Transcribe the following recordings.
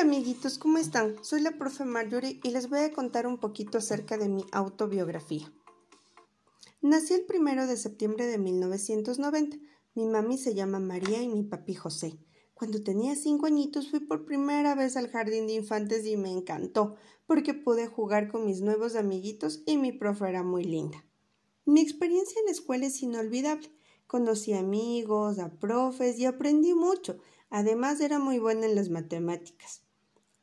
Hola amiguitos, ¿cómo están? Soy la profe Marjorie y les voy a contar un poquito acerca de mi autobiografía. Nací el primero de septiembre de 1990. Mi mami se llama María y mi papi José. Cuando tenía cinco añitos fui por primera vez al jardín de infantes y me encantó porque pude jugar con mis nuevos amiguitos y mi profe era muy linda. Mi experiencia en la escuela es inolvidable. Conocí amigos, a profes y aprendí mucho. Además era muy buena en las matemáticas.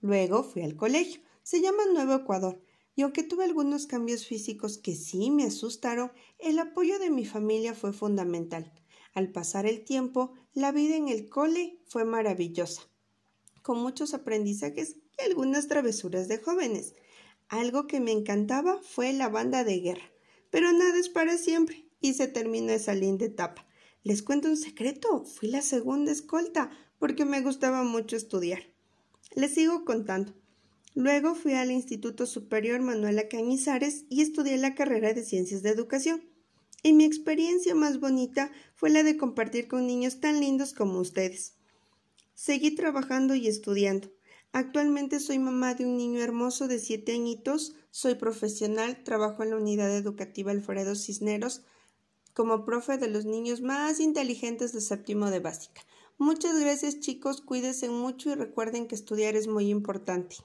Luego fui al colegio. Se llama Nuevo Ecuador. Y aunque tuve algunos cambios físicos que sí me asustaron, el apoyo de mi familia fue fundamental. Al pasar el tiempo, la vida en el cole fue maravillosa, con muchos aprendizajes y algunas travesuras de jóvenes. Algo que me encantaba fue la banda de guerra. Pero nada es para siempre y se terminó esa linda etapa. Les cuento un secreto, fui la segunda escolta porque me gustaba mucho estudiar. Les sigo contando. Luego fui al Instituto Superior Manuela Cañizares y estudié la carrera de Ciencias de Educación. Y mi experiencia más bonita fue la de compartir con niños tan lindos como ustedes. Seguí trabajando y estudiando. Actualmente soy mamá de un niño hermoso de siete añitos, soy profesional, trabajo en la unidad educativa Alfredo Cisneros, como profe de los niños más inteligentes de séptimo de básica. Muchas gracias chicos, cuídense mucho y recuerden que estudiar es muy importante.